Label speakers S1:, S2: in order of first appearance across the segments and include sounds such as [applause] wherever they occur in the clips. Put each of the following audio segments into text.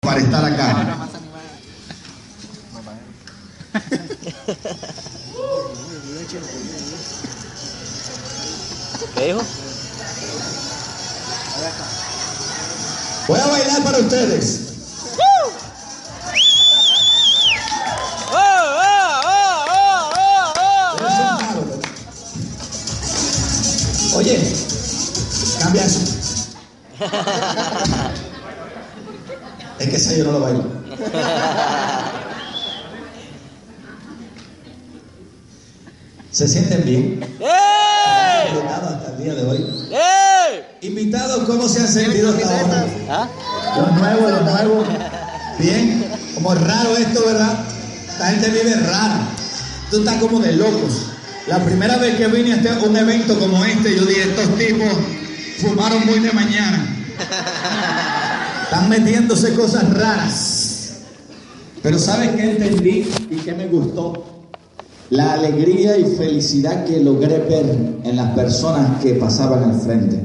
S1: para estar acá.
S2: ¿Qué dijo?
S1: Voy a bailar para ustedes. Oye, cambia eso. [laughs] Es que esa yo no lo bailo. [laughs] ¿Se sienten bien? Invitados hasta el día de hoy. Invitados, ¿cómo se han sentido hasta ahora?
S2: ¿Ah?
S1: Los nuevos, los nuevos. Bien, como raro esto, ¿verdad? La gente vive rara. Tú estás como de locos. La primera vez que vine a este, un evento como este, yo dije, estos tipos fumaron muy de mañana. [laughs] Están metiéndose cosas raras. Pero ¿sabes qué entendí y qué me gustó? La alegría y felicidad que logré ver en las personas que pasaban al frente.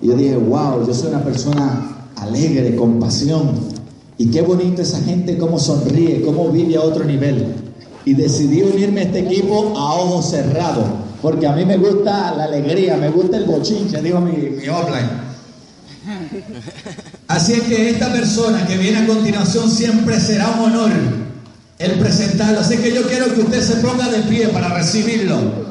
S1: Y yo dije, wow, yo soy una persona alegre, con pasión. Y qué bonito esa gente, cómo sonríe, cómo vive a otro nivel. Y decidí unirme a este equipo a ojos cerrados. Porque a mí me gusta la alegría, me gusta el bochinche, digo mi, mi offline. Así es que esta persona que viene a continuación siempre será un honor el presentarlo. Así que yo quiero que usted se ponga de pie para recibirlo.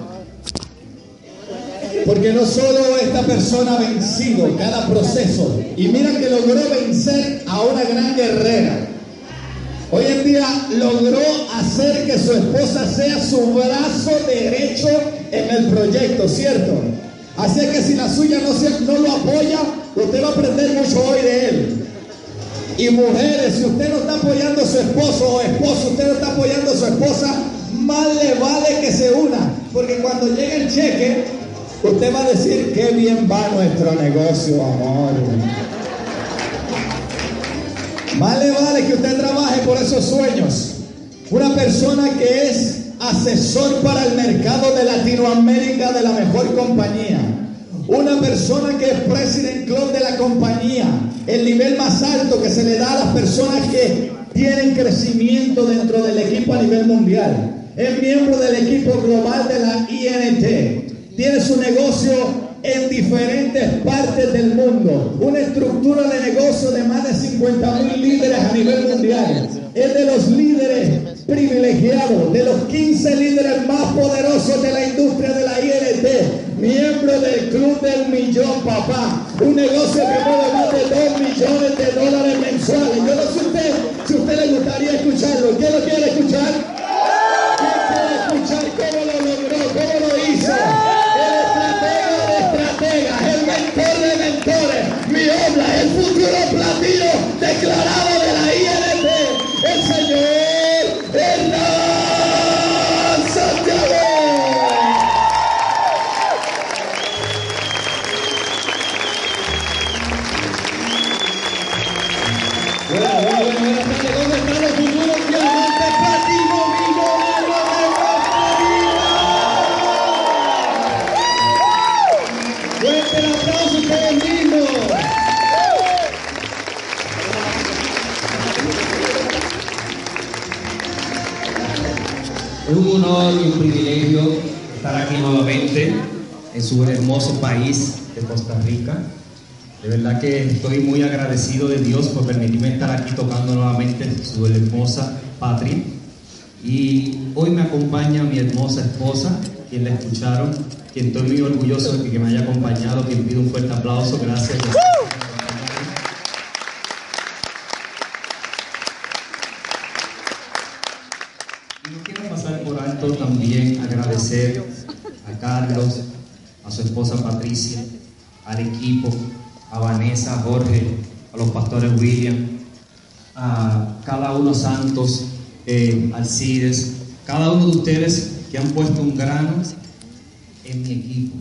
S1: Porque no solo esta persona ha vencido cada proceso, y mira que logró vencer a una gran guerrera. Hoy en día logró hacer que su esposa sea su brazo derecho en el proyecto, ¿cierto? Así es que si la suya no, no lo apoya, usted va a aprender mucho hoy de él. Y mujeres, si usted no está apoyando a su esposo o esposo, usted no está apoyando a su esposa, más le vale que se una. Porque cuando llegue el cheque, usted va a decir, qué bien va nuestro negocio, amor. Más le vale que usted trabaje por esos sueños. Una persona que es asesor para el mercado de Latinoamérica de la mejor compañía. Una persona que es president club de la compañía, el nivel más alto que se le da a las personas que tienen crecimiento dentro del equipo a nivel mundial. Es miembro del equipo global de la INT. Tiene su negocio en diferentes partes del mundo. Una estructura de negocio de más de 50 mil líderes a nivel mundial. Es de los líderes privilegiados, de los 15 líderes más poderosos de la industria de la INT, miembro del Club del Millón, papá. Un negocio que mueve más de 2 millones de dólares mensuales. Yo no sé usted, si a usted le gustaría escucharlo. ¿Quién lo quiere escuchar? ¿Quién quiere escuchar
S3: país de Costa Rica. De verdad que estoy muy agradecido de Dios por permitirme estar aquí tocando nuevamente su hermosa patria. Y hoy me acompaña mi hermosa esposa, quien la escucharon, quien estoy muy orgulloso de que me haya acompañado, quien pido un fuerte aplauso. Gracias. Y no quiero pasar por alto también agradecer a Carlos, a su esposa Patricia, al equipo, a Vanessa, a Jorge, a los pastores William,
S2: a cada uno Santos, eh, Alcides, cada uno de ustedes que han puesto un grano en mi equipo.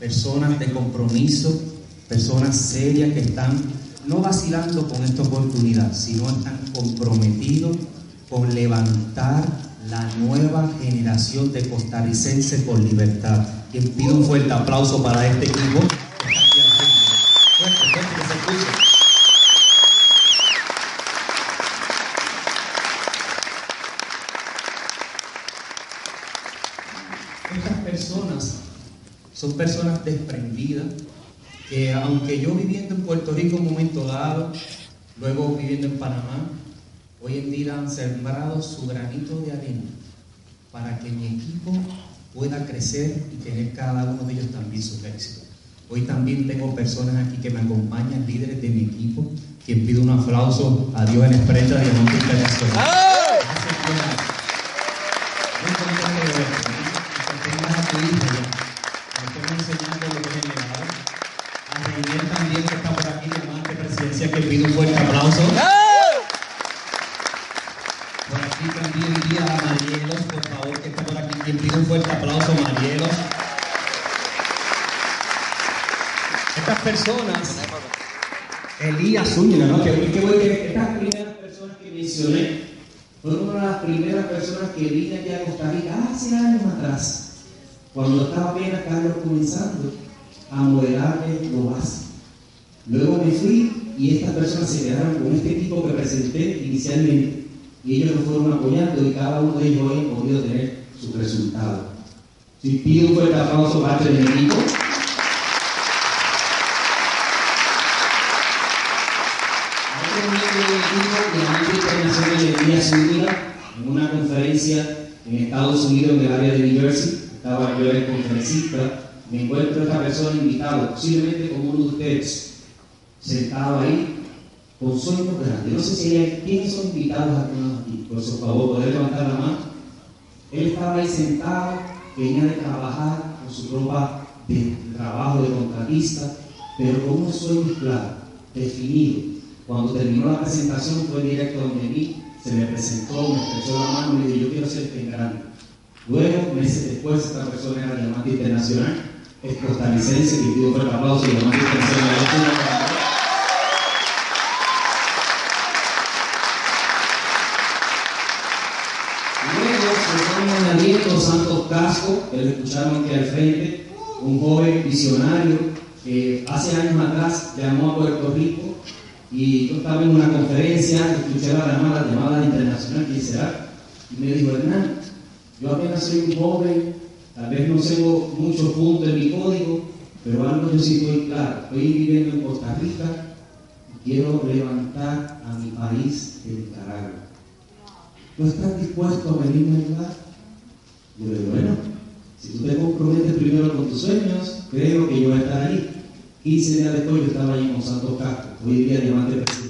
S2: Personas de compromiso, personas serias que están no vacilando con esta oportunidad, sino están comprometidos con levantar la nueva generación de costarricenses por libertad. Y pido un fuerte aplauso para este equipo. Estas personas son personas desprendidas que aunque yo viviendo en Puerto Rico en un momento dado, luego viviendo en Panamá, hoy en día han sembrado su granito de arena para que mi equipo pueda crecer y tener cada uno de ellos también su éxito. Hoy también tengo personas aquí que me acompañan, líderes de mi equipo, quien pido un aplauso a Dios en Expresa Diamante Internacional. Muy contento de verte. Que tengas a tu hija ya. Me estén enseñando lo que es generado. A Reinier también que está por aquí, diamante presidencia, que pido un fuerte aplauso. Por aquí también iría a Marielos, por favor, que está por aquí. Quien pide un fuerte aplauso, Marielos. Estas personas, Elías Zúñiga, ¿no? Que, que, que estas primeras personas que mencioné fueron una de las primeras personas que vine aquí a Costa Rica hace años atrás, cuando estaba apenas Carlos comenzando a modelarme lo básico. Luego me fui y estas personas se quedaron con este equipo que presenté inicialmente y ellos nos fueron apoyando y cada uno de ellos hoy ha podido tener sus resultados. Si pido un fuerte aplauso parte del equipo. Otro miembro del equipo, Diamante Internacional de Elías Zúñiga, en una conferencia en Estados Unidos, en el área de New Jersey, estaba yo el conferencista, me encuentro esta persona invitada, posiblemente como uno de ustedes, sentado ahí, con sueños grandes. No sé si hay, ¿quiénes son invitados aquí? Por su favor, poder levantar la mano. Él estaba ahí sentado, venía de trabajar con su ropa de trabajo de contratista, pero con unos sueños claros, definidos. Cuando terminó la presentación fue directo donde mí, se me presentó, me estrechó la mano y me dijo, yo quiero ser grande. Luego, meses después, esta persona era diamante internacional, es costarricense, y pido fuerte aplauso, diamante internacional. Santos Casco, que lo escucharon aquí al frente, un joven visionario que hace años atrás llamó a Puerto Rico y yo estaba en una conferencia, la llamada, llamada internacional, ¿quién será? Y me dijo, Hernán, yo apenas soy un joven, tal vez no tengo muchos puntos en mi código, pero algo yo sí estoy claro. Estoy viviendo en Costa Rica y quiero levantar a mi país de Nicaragua. ¿No estás dispuesto a venirme a ayudar? Yo le digo, bueno, si tú te comprometes primero con tus sueños, creo que yo voy a estar ahí. 15 días después yo estaba ahí con Santos Castro, hoy día diamante presidencial.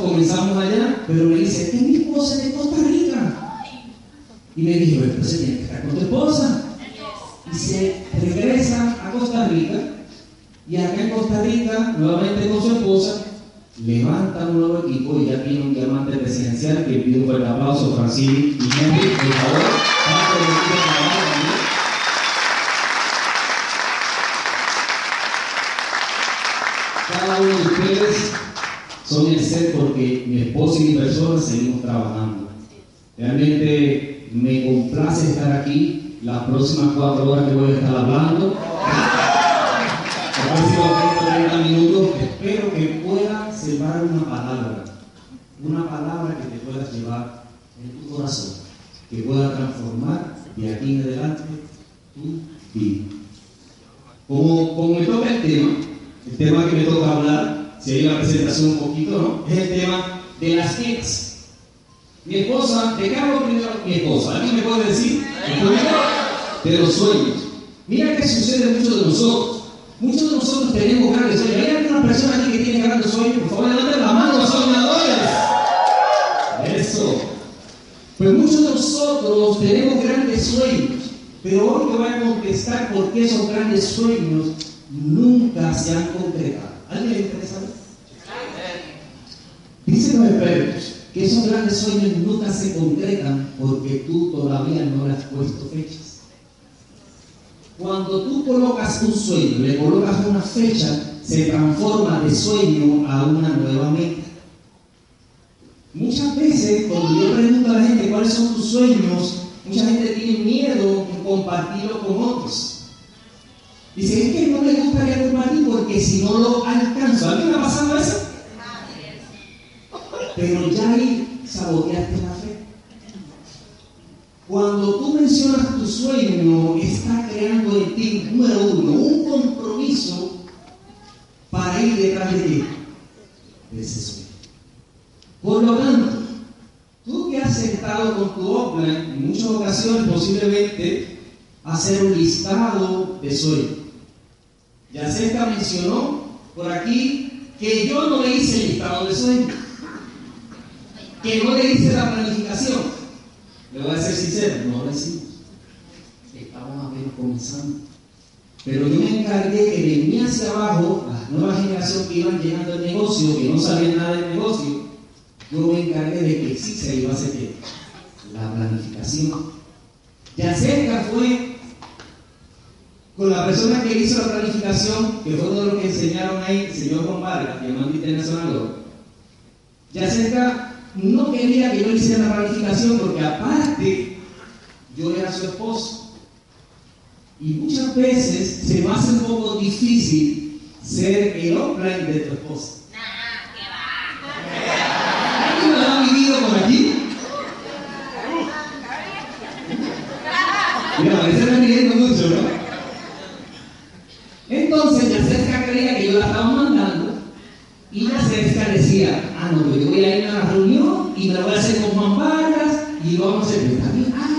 S2: comenzamos allá, pero me dice, es mi esposa de Costa Rica. Y me dijo, pero se tiene que estar con tu esposa. Y se regresa a Costa Rica, y acá en Costa Rica, nuevamente con su esposa, levanta un nuevo equipo y ya tiene un diamante presidencial que pido un fuerte aplauso, Francis y Henry, por favor. Cada uno de ustedes son el ser porque mi esposa y mi persona seguimos trabajando. Me complace estar aquí las próximas cuatro horas que voy a estar hablando. Los próximos 30 minutos espero que pueda sembrar una palabra, una palabra que te pueda llevar en tu corazón, que pueda transformar de aquí en adelante tu vida. Como, me toca el tema, el tema que me toca hablar, si hay una presentación un poquito. Es el tema de las metas. Mi esposa, ¿de qué hablo primero mi esposa? ¿Alguien me puede decir? De los sueños. Mira qué sucede a muchos de nosotros. Muchos de nosotros tenemos grandes sueños. ¿Hay alguna persona aquí que tiene grandes sueños? Por favor, levanten la mano, los soñadores. Eso. Pues muchos de nosotros tenemos grandes sueños. Pero hoy te voy a contestar por qué esos grandes sueños nunca se han concretado. ¿Alguien le interesa? Dicen los expertos que esos grandes sueños nunca se concretan porque tú todavía no le has puesto fechas. Cuando tú colocas un sueño, le colocas una fecha, se transforma de sueño a una nueva meta. Muchas veces, cuando yo pregunto a la gente cuáles son tus sueños, mucha gente tiene miedo en compartirlo con otros. Dice, es que no me gustaría compartir porque si no lo alcanzo. ¿A mí me ha pasado eso? Pero ya ahí saboteaste la fe. Cuando tú mencionas tu sueño, está creando en ti, número uno, un compromiso para ir detrás de ti, de ese sueño. Por lo tanto, tú que has sentado con tu obra, en muchas ocasiones posiblemente hacer un listado de sueños. Ya Yacerca mencionó por aquí que yo no le hice el listado de sueños, que no le hice la planificación. Le voy a ser sincero, no lo hicimos. Estábamos apenas comenzando. Pero yo me encargué que de mí hacia abajo, la nueva generación que iban llegando el negocio, que no sabían nada del negocio, yo me encargué de que sí se iba a hacer la planificación. Ya cerca fue con la persona que hizo la planificación, que fue uno de los que enseñaron ahí, el señor Juan Vargas, que manda internacional. Ya cerca no quería que yo hiciera la planificación porque aparte yo era su esposo. Y muchas veces se me hace un poco difícil ser el offline de tu esposa. ¿Alguien lo ha vivido por aquí? Mira, parece que riendo mucho, ¿no? Entonces, la cerca creía que yo la estaba mandando y la cerca decía, ah, no, pues yo voy a ir a la reunión y me la voy a hacer con Juan Vargas y lo vamos a hacer. También, ah,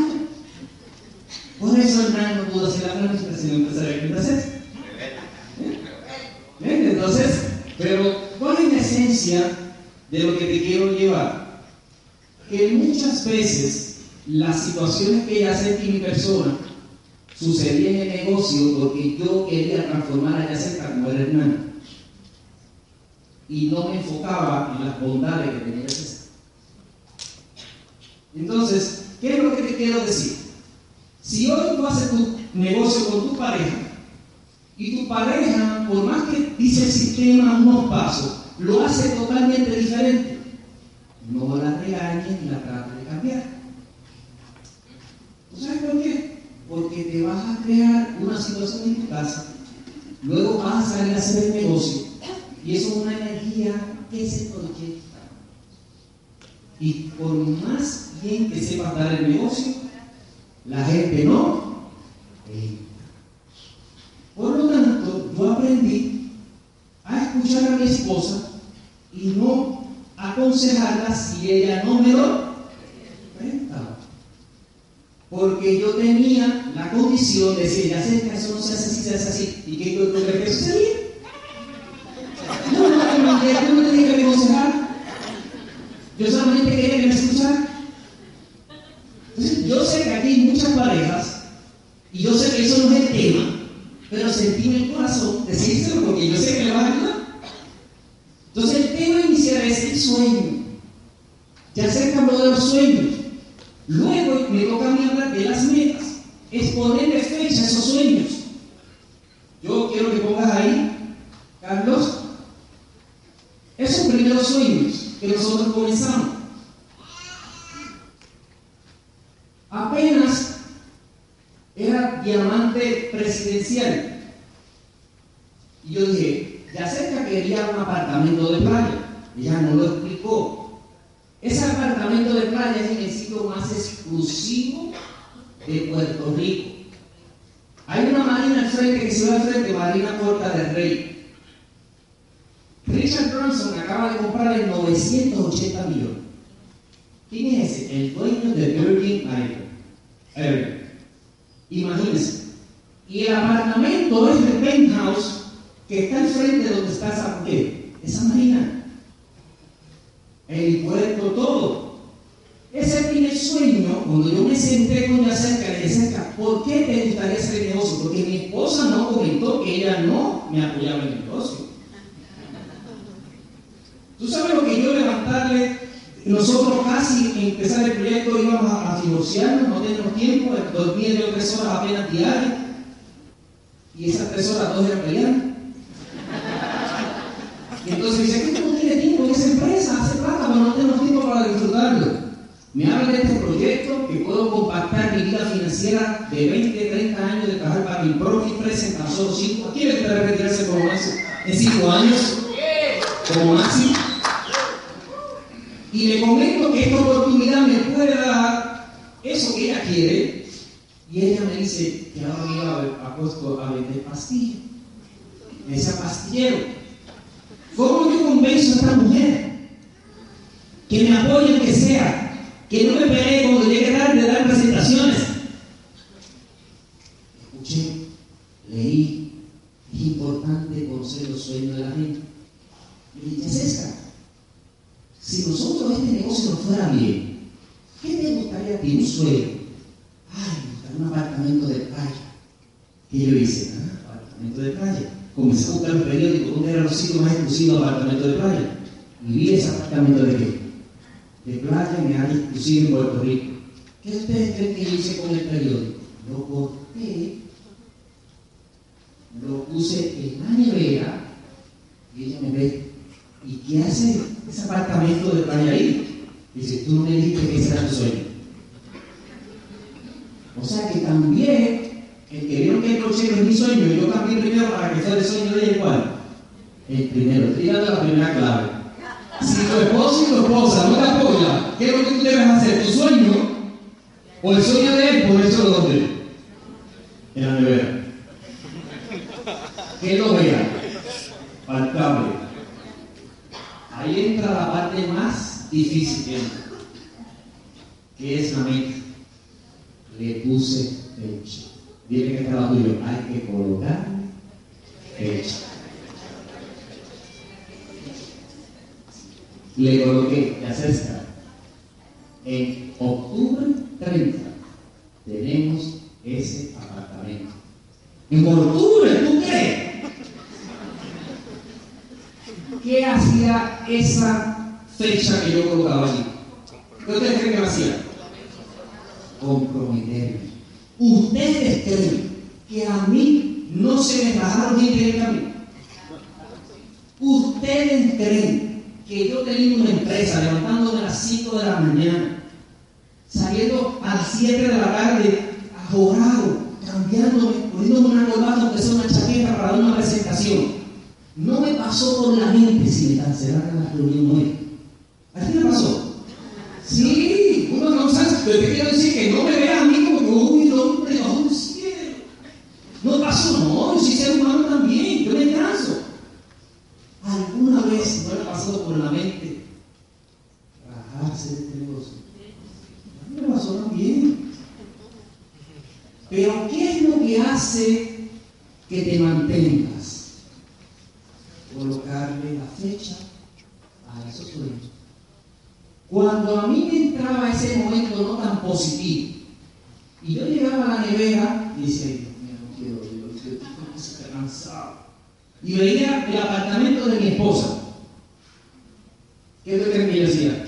S2: por eso Hernán no pudo hacer la planificación empresarial que hacer. ¿Eh? Entonces, pero ¿cuál es la esencia de lo que te quiero llevar? Que muchas las situaciones que ya sentí mi persona sucedían en el negocio porque yo quería transformar a Yaceta como el Hernán. Y no me enfocaba en las bondades que tenía Yaceta. Entonces, ¿qué es lo que te quiero decir? Si hoy tú haces tu negocio con tu pareja y tu pareja, por más que dice el sistema unos pasos, lo hace totalmente diferente, no la regañes ni la trates de cambiar. ¿Tú sabes por qué? Porque te vas a crear una situación en tu casa, luego vas salir a hacer el negocio y eso es una energía que se proyecta. Y por más bien que sepas dar el negocio, la gente no. Por lo tanto, yo aprendí a escuchar a mi esposa y no aconsejarla si ella no me lo Porque yo tenía la condición de decir, ya sé que eso no se hace así, se hace así, y que yo creo que eso no, no, no, no, no tenía que aconsejar. Yo solamente quería que me escuchara. Entonces, yo sé que aquí hay muchas parejas, y yo sé que eso no es el tema, pero sentí en el corazón decírselo porque yo sé que le va a ayudar. Entonces, el tema inicial es el sueño. Ya se habló de los sueños. Luego me toca a mí hablar de las metas, es ponerle fecha a esos sueños. Yo quiero que pongas ahí, Carlos, esos primeros sueños que nosotros comenzamos. apenas era diamante presidencial. Y yo dije, ya cerca quería un apartamento de playa. Ella no lo explicó. Ese apartamento de playa es el sitio más exclusivo de Puerto Rico. Hay una marina al frente que se ve al frente, Marina Puerta del Rey. Richard Branson acaba de comprar en 980 millones. ¿Quién es ese? El dueño de Virgin Island. Imagínense. Y el apartamento es el penthouse que está enfrente de donde está esa, ¿qué? esa marina. El puerto, todo. Ese primer sueño, cuando yo me senté con Yacerca, le dije, ¿por qué gustaría hacer el negocio? Porque mi esposa no comentó que ella no me apoyaba en el negocio. ¿Tú sabes lo que yo levantarle? Nosotros casi empezar el proyecto íbamos no teníamos tiempo, dormir yo tres horas apenas diarias. Y esas tres horas dos eran peleando. Y entonces dice, ¿qué no tienes tiempo en esa empresa? Hace plata, pero no tenemos tiempo para disfrutarlo. Me habla de este proyecto que puedo compactar mi vida financiera de 20, 30 años de trabajar para mi propia empresa en tan solo 5. ¿Quiere que retirarse como eso? En 5 años, como máximo. Y le comento que esta oportunidad me puede dar eso que ella quiere. Y ella me dice que ahora iba a, puesto a vender pastillas. Me decía pastillero. ¿Cómo yo convenzo a esta mujer? Que me apoye que sea que no me pegué cuando llegué tarde de dar presentaciones. Escuché, leí, es importante conocer los sueños de la gente. Y dije, César, si nosotros este negocio nos fuera bien, ¿qué te gustaría a ti? Sueño. Ay, me gustaría un apartamento de playa. ¿Qué yo hice? Ah, apartamento de playa. Comencé a buscar los periódicos, ¿dónde eran los sitios más exclusivos apartamento de playa? Y vi ese apartamento de qué? de playa me área exclusiva en Puerto Rico. ¿Qué ustedes creen que hice con el periódico? Lo corté, lo puse en la nevera y ella me ve, ¿y qué hace ese apartamento de playa ahí? Dice, tú no me dijiste que ese tu sueño. O sea que también, el que vieron que el cochero es mi sueño, yo cambié primero para que sea el sueño de ella igual. El primero, dando la primera clave. Si tu esposo y tu esposa no te apoyan, ¿qué es lo que tú debes hacer? ¿Tu sueño? ¿O el sueño de él? Ponerse dónde? En la nevera. Que lo vea. Al cable. Ahí entra la parte más difícil, que es la mente. Le puse fecha. Dile que estaba tuyo. Hay que colocar fecha. le coloqué la cesta. En octubre 30 tenemos ese apartamento. En octubre, ¿tú crees? ¿Qué hacía esa fecha que yo colocaba allí? ¿Qué ustedes creen que lo hacía? Comprometerme. ¿Ustedes creen que a mí no se me bajaron gente en el camino? ¿Ustedes creen que yo tenía una empresa levantándome a las 5 de la mañana, saliendo a las 7 de la tarde, ahorrado, cambiándome, poniéndome una corbata aunque sea una chaqueta para dar una presentación. No me pasó por la mente si me cancelaran la reunión hoy. ¿A ti me pasó? Sí, uno no sabe, pero te quiero decir que no me vea a mí como uy, hombre, oh, cielo. No pasó, no, yo soy ser humano también, yo me canso. ¿Alguna vez no le ha pasado por la mente rajarse de este negocio? A mí me pasó también. Pero ¿qué es lo que hace que te mantengas? Colocarle la fecha a esos sueños. Cuando a mí me entraba ese momento no tan positivo, y yo llegaba a la nevera y decía, Dios mío, no quiero, yo estoy cansado y veía el apartamento de mi esposa. ¿Qué es lo que yo decía?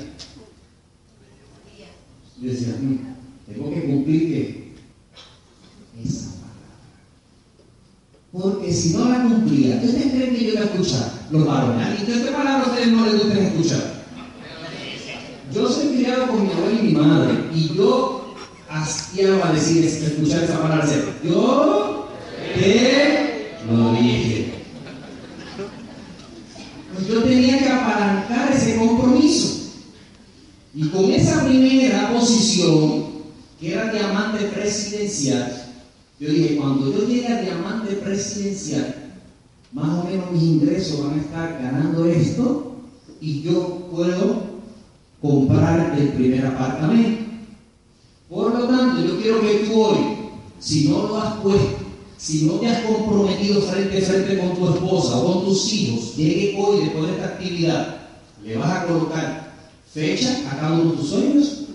S2: Yo decía, mm, tengo que cumplir que esa palabra. Porque si no la cumplía, ¿qué ustedes creen que yo iba a escuchar? Los varones. ¿Y qué palabra a ustedes no les gusta escuchar? Yo soy criado con mi abuela y mi madre, y yo hastiaba decir, escuchar esa palabra. Yo te lo dije yo tenía que apalancar ese compromiso. Y con esa primera posición, que era diamante presidencial, yo dije, cuando yo llegue a diamante presidencial, más o menos mis ingresos van a estar ganando esto y yo puedo comprar el primer apartamento. Por lo tanto, yo quiero que tú hoy, si no lo has puesto si no te has comprometido frente a frente con tu esposa o con tus hijos, llegue hoy después de esta actividad, le vas a colocar fecha a cada uno de tus sueños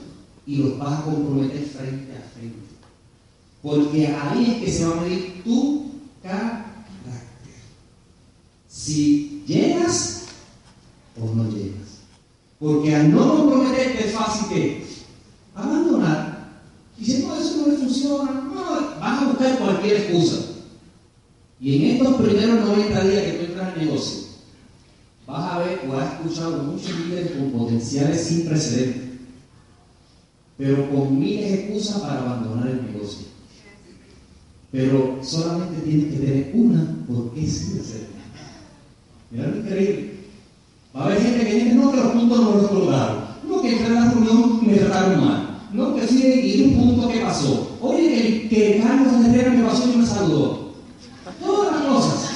S2: y los vas a comprometer frente a frente. Porque ahí es que se va a medir tu carácter. Si llegas o no llegas. Porque al no comprometerte es fácil que abandonar. Y no, eso no le funciona, no, vas a buscar cualquier excusa. Y en estos primeros 90 días que tú entras al negocio, vas a ver o has escuchado muchos líderes con potenciales sin precedentes, pero con miles de excusas para abandonar el negocio. Pero solamente tienes que tener una por qué sí hacerlo. Mira lo increíble. Va a haber gente que dice, no, que los puntos no los colocaron. No, que entré en la reunión me trataron mal. No, que sí, y un punto que pasó. Oye, que, que Carlos Herrera me pasó y me saludó. Todas las cosas.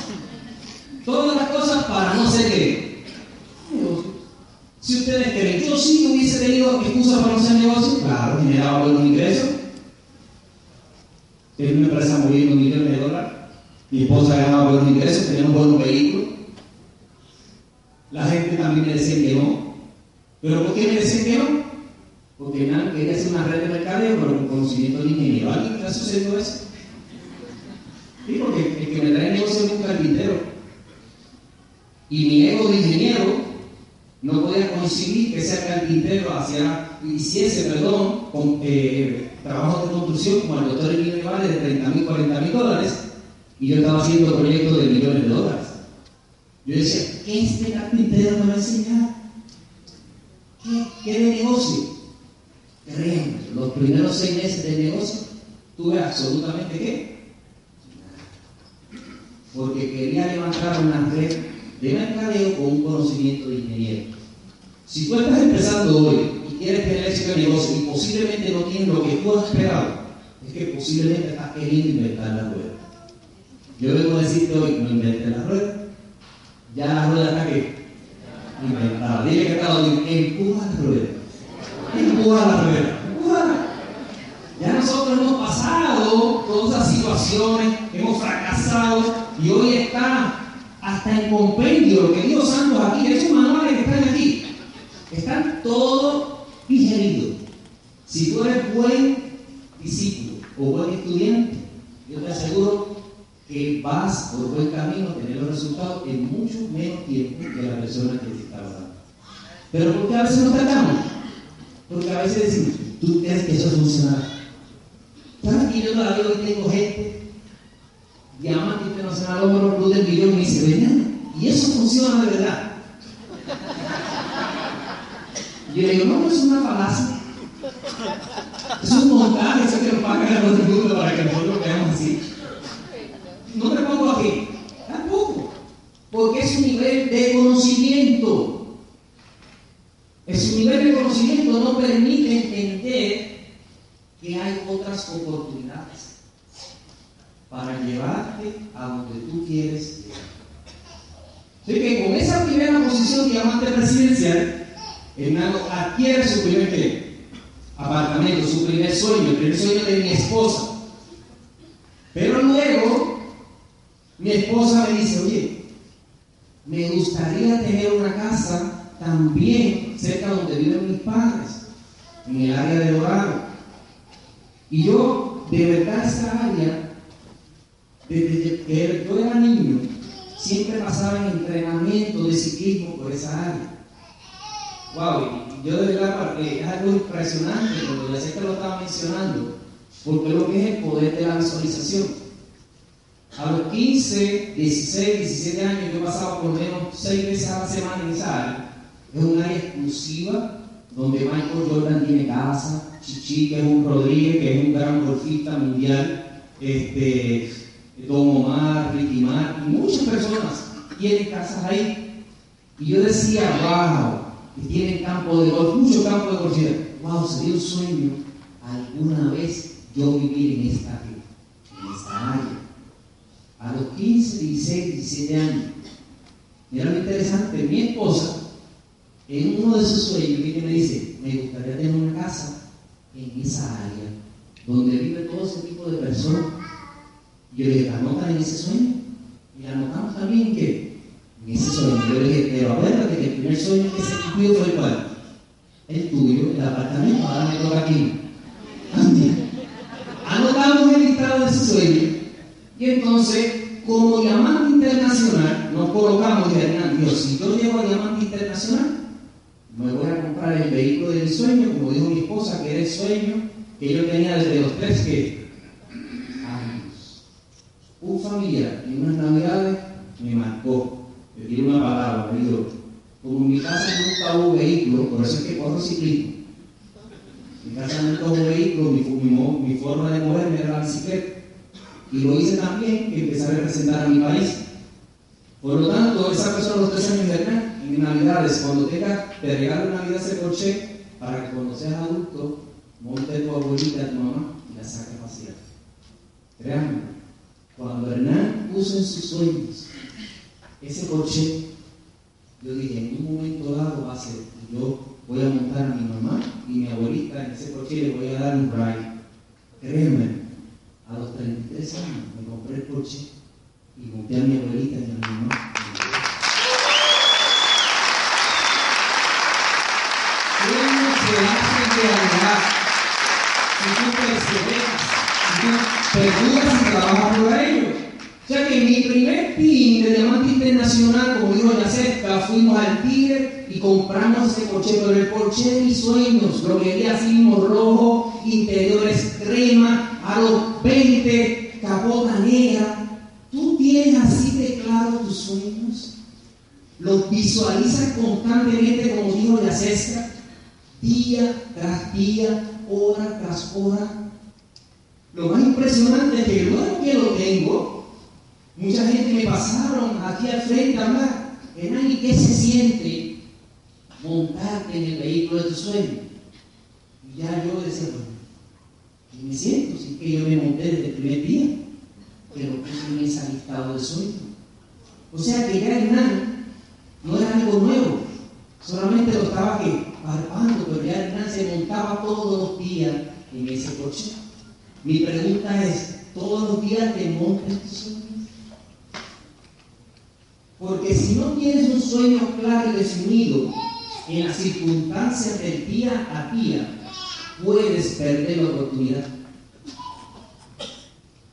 S2: Todas las cosas para no ser que. Si ustedes creen, yo sí hubiese tenido excusa para no hacer negocio, claro, generaba buenos ingresos. Tenía una empresa moviendo millones de dólares. Mi esposa ganaba buenos ingresos, tenía un buen vehículo. La gente también me decía que no. ¿Pero por qué me decían que no? Porque me quería hacer una red de mercadeo, pero con conocimiento de ingeniero. ¿Alguien le ha sucedido eso? Sí, porque el que me trae negocio es un carpintero. Y mi ego de ingeniero no podía conseguir que ese carpintero hacia, hiciese, perdón, con, eh, trabajos de construcción como el doctor Emilio Vale de 30 mil, 40 mil dólares, y yo estaba haciendo proyectos de millones de dólares. Yo decía, ¿qué este carpintero me va a enseñar? ¿Qué, qué de negocio? Créanme, los primeros seis meses de negocio tuve absolutamente qué? Porque quería levantar una red de mercadeo con un conocimiento de ingeniero. Si tú estás empezando hoy y quieres tener éxito en negocio y posiblemente no tienes lo que tú has esperado, es que posiblemente estás queriendo inventar la rueda. Yo vengo a decirte hoy, no inventes la rueda. Ya la rueda está que inventada. Dile que está empuja la rueda. Empuja la. Ya nosotros hemos pasado todas esas situaciones, hemos fracasado y hoy está hasta en compendio lo que Dios Santos aquí, esos manuales que están aquí, están todos digeridos. Si tú eres buen discípulo o buen estudiante, yo te aseguro que vas por buen camino a tener los resultados en mucho menos tiempo que la persona que te está dando. Pero ¿por qué a veces nos tratamos? Porque a veces decimos, tú crees que eso funciona. ¿Sabes que yo todavía hoy tengo gente, diamante internacional, hombro, luz del millón, y me dice, ven, y eso funciona de verdad. Yo le digo, no, es una falacia. Es un montaje, eso que nos pagan a del mundo para que nosotros veamos así. No me pongo aquí, tampoco. Porque es un nivel de conocimiento. Es un nivel de conocimiento no permite entender que hay otras oportunidades para llevarte a donde tú quieres llegar. Así que con esa primera posición diamante presidencial, Hernando adquiere su primer apartamento, su primer sueño, el primer sueño de mi esposa. Pero luego, mi esposa me dice, oye, me gustaría tener una casa también cerca donde viven mis padres, en el área de Dorado. Y yo, de verdad, esa área, desde que yo era niño, siempre pasaba en entrenamiento de ciclismo por esa área. Wow, yo de verdad es algo impresionante cuando ya sé que lo estaba mencionando, porque lo que es el poder de la visualización. A los 15, 16, 17 años yo pasaba por lo menos 6 veces a la semana en esa área. Es un área exclusiva donde Michael Jordan tiene casa, Chichi, que es un Rodríguez, que es un gran golfista mundial, este, Don Omar, Ricky Mar, y muchas personas tienen casas ahí. Y yo decía, wow, que tienen campo de golf, mucho campo de golf. Wow, sería un sueño alguna vez yo vivir en esta, en esta área. A los 15, 16, 17 años. Mira lo interesante, mi esposa, en uno de sus sueños, me dice, me gustaría tener una casa en esa área, donde vive todo ese tipo de personas. Yo le dije, anotan en ese sueño. Y anotamos también que en ese sueño. Yo le dije, pero acuérdate que el primer sueño que se cumplió fue cuál? El tuyo, el apartamento, ahora me toca aquí. Anotamos el listado de su sueño. Y entonces, como diamante internacional, nos colocamos y Dios, si yo llego a diamante internacional, me voy a comprar el vehículo de mi sueño, como dijo mi esposa, que era el sueño que yo tenía desde los tres que años. Un familiar en unas navidades me marcó, me dio una palabra, dijo, como en mi casa nunca hubo vehículo, por eso es que corro ciclismo. Mi casa nunca hubo vehículo, mi, forma de moverme era la bicicleta. Y lo hice también que empecé a representar a mi país. Por lo tanto, esa persona los tres años de edad, Navidades, cuando tenga, te regalo Navidad ese coche para que cuando seas adulto, monte tu abuelita, a tu mamá y la saque a. Créanme, cuando Hernán puso en sus sueños ese coche, yo dije, en un momento dado va a ser, yo voy a montar a mi mamá y mi abuelita en ese coche y le voy a dar un ride. Créeme, a los 33 años me compré el coche y monté a mi abuelita y a mi mamá. se hacen realidad si tú perseveras, si perduras y trabajas por ello. O sea que mi primer pin de diamante internacional, como dijo la fuimos al Tigre y compramos ese coche, pero el coche de mis sueños, lo quería así mismo rojo, interiores crema, a los 20, capota negra. ¿Tú tienes así de claro tus sueños? ¿Los visualizas constantemente, como dijo la día tras día, hora tras hora. Lo más impresionante es que luego que lo tengo, mucha gente me pasaron aquí al frente a hablar. ¿Y qué se siente montarte en el vehículo de tu sueño? Y ya yo decía, ¿qué me siento? Si que yo me monté desde el primer día, pero puse en ese listado de sueño. O sea que ya Hernán no era algo nuevo, solamente lo estaba que parpando, pero ya Hernán se montaba todos los días en ese coche. Mi pregunta es, ¿todos los días te montas tus sueños? Porque si no tienes un sueño claro y definido en las circunstancias del día a día, puedes perder la oportunidad.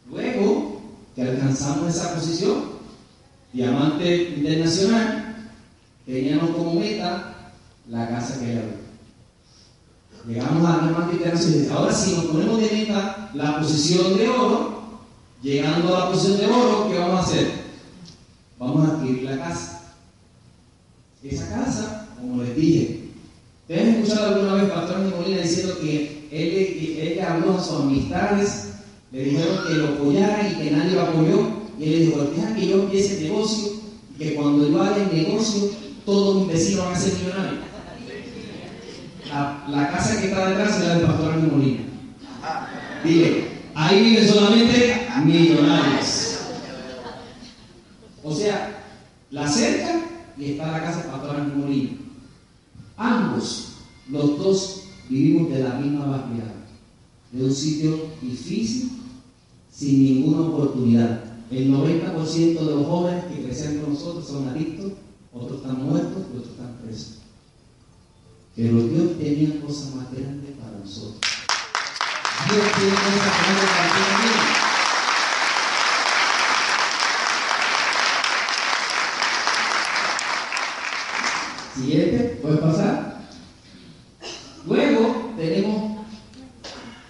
S2: Luego que alcanzamos esa posición, diamante internacional, teníamos como meta la casa que Llegamos Ahora si nos ponemos de meta la posición de oro, llegando a la posición de oro, ¿qué vamos a hacer? Vamos a adquirir la casa. Esa casa, como les dije, ¿ustedes escuchado alguna vez Pastor Molina diciendo que él, ella habló a sus amistades, le dijeron que lo apoyaran y que nadie lo apoyó? Y él le dijo, deja que yo empiece el negocio y que cuando yo haga el negocio, todos mis vecinos van a ser millonarios la, casa que está detrás es la del pastor Ángel Molina. Dile, ahí viven solamente millonarios. O sea, la cerca y está la casa del pastor Ángel Molina. Ambos, los dos, vivimos de la misma barriada, de un sitio difícil, sin ninguna oportunidad. El 90% de los jóvenes que crecen con nosotros son adictos, otros están muertos y otros están presos. Pero Dios tenía cosas más grandes para nosotros. Dios tiene cosas grandes para nosotros. Siguiente, puede pasar. Luego tenemos,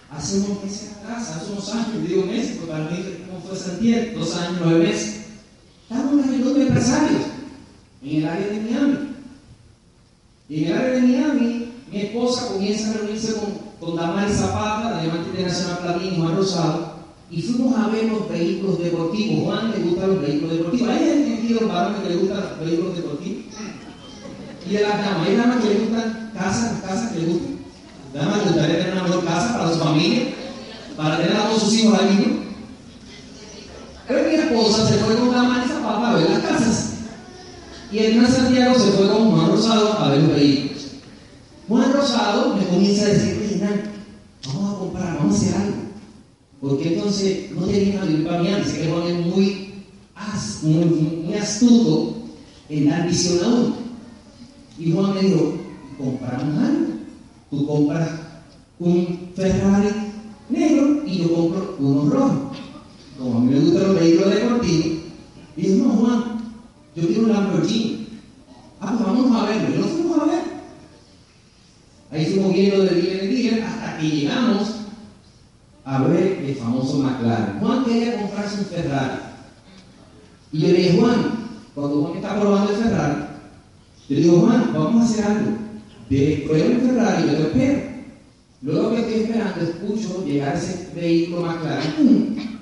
S2: hace unos meses atrás, hace unos años, digo meses, porque para mí no fue Santiago, dos años, nueve meses, estamos en reunión de empresarios en el área de Miami. Y en el área mi esposa comienza a reunirse con, con Damaris Zapata, de Diamante Internacional Platín y Juan Rosado, y fuimos a ver los vehículos deportivos. Juan le gustan los vehículos deportivos. ¿Hay entendido los varones que le gustan los vehículos deportivos? Y de las damas, ¿hay damas que le gustan casas, casas que le gustan? Damas le gustaría tener una mejor casa para su familia, para tener a todos sus hijos ahí. Pero mi esposa se fue con Damaris Zapata a ver las casas. Y Hernán Santiago se fue con Juan Rosado a ver los vehículos. Juan Rosado me comienza a decir, oye vamos a comprar, vamos a hacer algo. Porque entonces no tenía a vivir para mí antes, que Juan es muy, muy, astuto en dar visión. Y Juan me dijo, compramos algo. Tú compras un Ferrari negro y yo compro uno rojo. como a mí me gustan los vehículos deportivos, dijo, no, Juan, yo quiero un Lamborghini. Ah, pues vamos a verlo. Y nos fuimos a ver. Ahí fuimos viendo de día en día hasta que llegamos a ver el famoso McLaren. Juan quería comprarse un Ferrari. Y yo le dije, Juan, cuando Juan está probando el Ferrari, yo le digo, Juan, vamos a hacer algo. De prueba el Ferrari, yo te espero. Luego que estoy esperando, escucho llegar ese vehículo McLaren.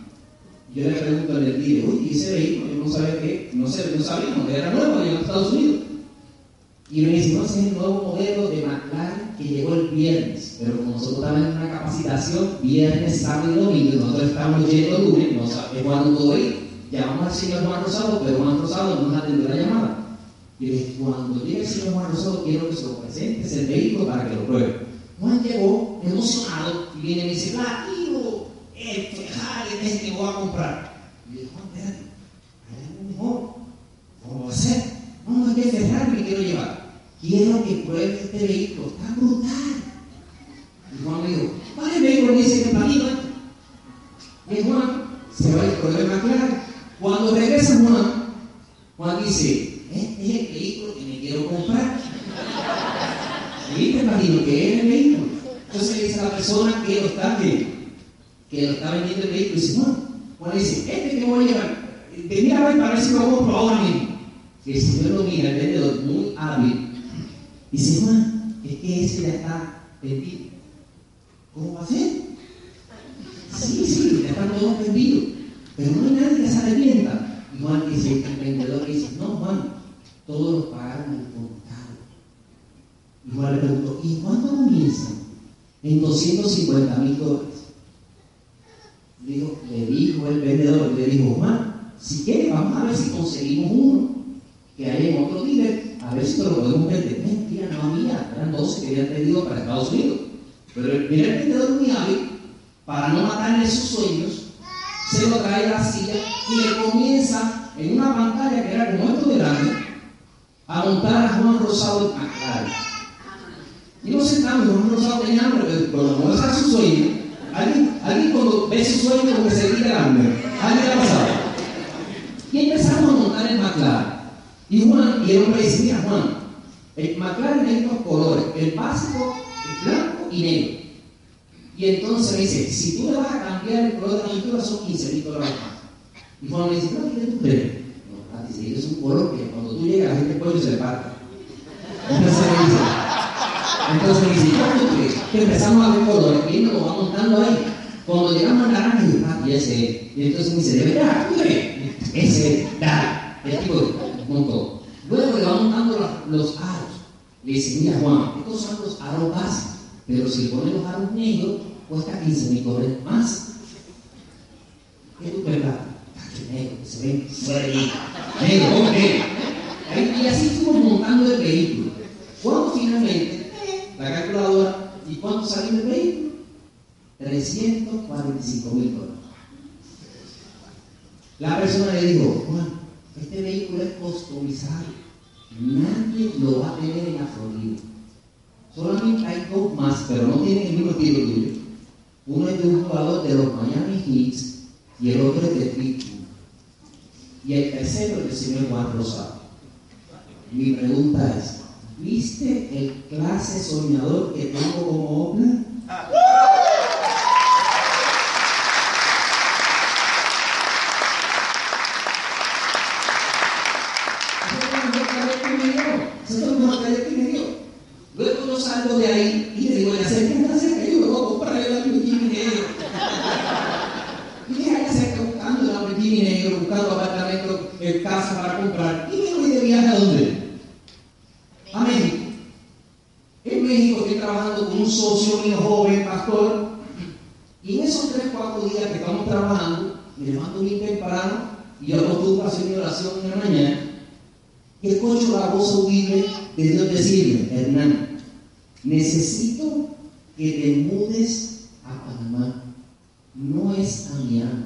S2: Yo le pregunto al día, uy, ¿y ese vehículo? Yo no sabía que, no, sé, no sabíamos, era nuevo, llegó a Estados Unidos. Y me dice, no, ese es el nuevo modelo de McLaren que llegó el viernes. Pero como nosotros estamos en una capacitación, viernes, sábado y domingo, nosotros estamos yendo lunes, no sabemos cuándo puedo ir. Llamamos al señor Juan Rosado, pero Juan Rosado no nos atendió la llamada. Y le dije, cuando llegue el señor Juan Rosado, quiero que se lo presentes el vehículo para que lo pruebe. Juan llegó emocionado y viene y me dice, Latino, el Ferrari es que voy a comprar. Y yo Juan, espérate, hay algo mejor. ¿Cómo va a ser? No, es que Ferrari me quiero llevar. Quiero que pruebe este vehículo, está brutal. Y Juan me dijo, vale, vehículo dice que planito. Y Juan se va el McLaren. Cuando regresa Juan, Juan dice, este es el vehículo que me quiero comprar. ¿Viste, Marino? Que es el vehículo. Entonces le dice persona que lo está vendiendo, que lo está vendiendo el vehículo, y dice, Juan, Juan dice, este que voy a llevar, venir a ver para ver si lo compro ahora mismo. Y el señor lo mira, el vendedor, muy hábil, dice, Juan, es que ese ya está vendido. ¿Cómo va a ser? Sí, sí, ya están todos vendidos. Pero no hay nadie que se arrepienta. Y Juan dice, el vendedor dice, no, Juan, todos los pagaron al contado. Y Juan le preguntó, ¿y cuándo comienzan? En 250 mil dólares. Le dijo, le dijo el vendedor, le dijo, Juan, si quieres, vamos a ver si conseguimos uno que hay en otro dealer, a ver si te lo podemos vender. Mentira, no había, eran 12 que habían pedido para Estados Unidos. Pero el primer vendedor muy hábil, para no matarle sus sueños, se lo trae a la silla y le comienza en una pantalla que era como esto de grande a montar a Juan Rosado en McLaren. Y nos sentamos, Juan Rosado tenía hambre, pero cuando muestra su sueño, alguien, alguien cuando ve su sueño como que se quita el hambre. ¿Alguien le ha pasado? Y empezamos a montar el McLaren. Y Juan, y el hombre dice, mira Juan, el McLaren hay dos colores, el básico, el blanco y negro. Y entonces me dice, si tú le vas a cambiar el color de la pintura son 15 mil dólares más. Y Juan me dice, no, ¿qué tú crees? No, Pati, si es un color que cuando tú llegas la gente cuello se parte. Entonces me dice, entonces me dice, ¿cuánto tú crees? Que empezamos a ver colores, él nos lo va montando ahí. Cuando llegamos al naranja, y y ese es. Y entonces me dice, ¿de verdad? ¿Tú crees? Ese, dale. El tipo montó. Luego le va montando los, aros. Le dice, mira Juan, estos son los aros básicos. Pero si pones los aros negros, cuesta 15 mil dólares más. ¿Qué tú verdad? Se ven ¿cómo que? Y así fuimos montando el vehículo. Cuando finalmente, la calculadora, ¿y cuánto salió el vehículo? 345 mil dólares. La persona le dijo, Juan, este vehículo es customizado. Nadie lo va a tener en la Florida. Solamente hay dos más, pero no tienen el mismo estilo tuyo. Uno es de un jugador de los Miami Heat y el otro es de Pittsburgh. Y el tercero es del señor Juan Rosado. Mi pregunta es, ¿viste el clase soñador que tengo como Opla? Luego yo salgo de ahí y le digo, ya sé que está cerca, yo me voy a comprar el Lamborghini negro. Y que allá cerca buscando el Lamborghini negro, buscando apartamento, en casa para comprar. Y me voy de viaje a dónde? A México. En México estoy trabajando con un socio mío joven, pastor. Y en esos 3, 4 días que estamos trabajando, me levanto bien temprano y yo acostumbro a hacer mi oración en la mañana. Y escucho la voz audible de Dios decirme, Hernán, necesito que te mudes a Panamá. No es a Miami.